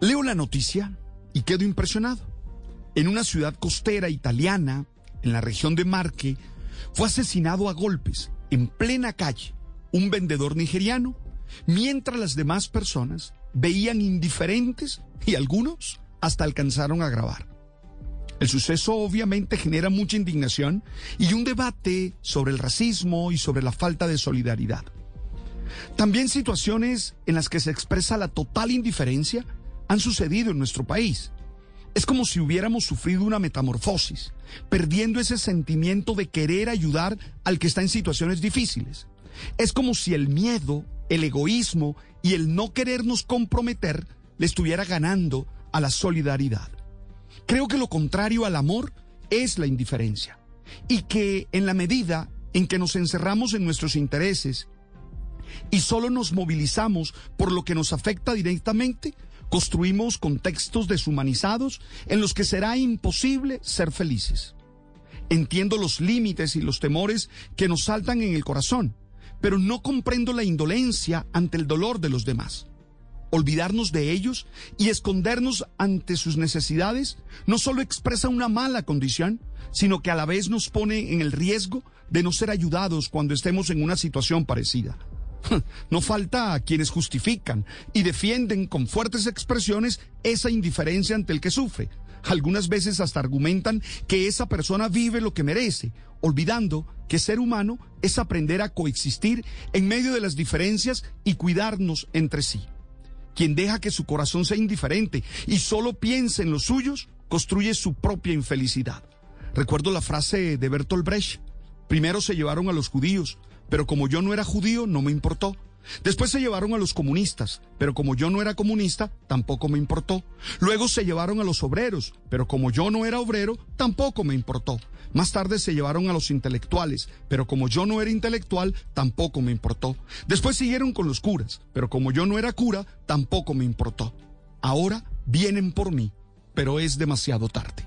Leo la noticia y quedo impresionado. En una ciudad costera italiana, en la región de Marque, fue asesinado a golpes, en plena calle, un vendedor nigeriano, mientras las demás personas veían indiferentes y algunos hasta alcanzaron a grabar. El suceso obviamente genera mucha indignación y un debate sobre el racismo y sobre la falta de solidaridad. También situaciones en las que se expresa la total indiferencia han sucedido en nuestro país. Es como si hubiéramos sufrido una metamorfosis, perdiendo ese sentimiento de querer ayudar al que está en situaciones difíciles. Es como si el miedo, el egoísmo y el no querernos comprometer le estuviera ganando a la solidaridad. Creo que lo contrario al amor es la indiferencia y que en la medida en que nos encerramos en nuestros intereses y solo nos movilizamos por lo que nos afecta directamente, construimos contextos deshumanizados en los que será imposible ser felices. Entiendo los límites y los temores que nos saltan en el corazón, pero no comprendo la indolencia ante el dolor de los demás. Olvidarnos de ellos y escondernos ante sus necesidades no solo expresa una mala condición, sino que a la vez nos pone en el riesgo de no ser ayudados cuando estemos en una situación parecida. No falta a quienes justifican y defienden con fuertes expresiones esa indiferencia ante el que sufre. Algunas veces hasta argumentan que esa persona vive lo que merece, olvidando que ser humano es aprender a coexistir en medio de las diferencias y cuidarnos entre sí. Quien deja que su corazón sea indiferente y solo piense en los suyos, construye su propia infelicidad. Recuerdo la frase de Bertolt Brecht. Primero se llevaron a los judíos, pero como yo no era judío, no me importó. Después se llevaron a los comunistas, pero como yo no era comunista, tampoco me importó. Luego se llevaron a los obreros, pero como yo no era obrero, tampoco me importó. Más tarde se llevaron a los intelectuales, pero como yo no era intelectual, tampoco me importó. Después siguieron con los curas, pero como yo no era cura, tampoco me importó. Ahora vienen por mí, pero es demasiado tarde.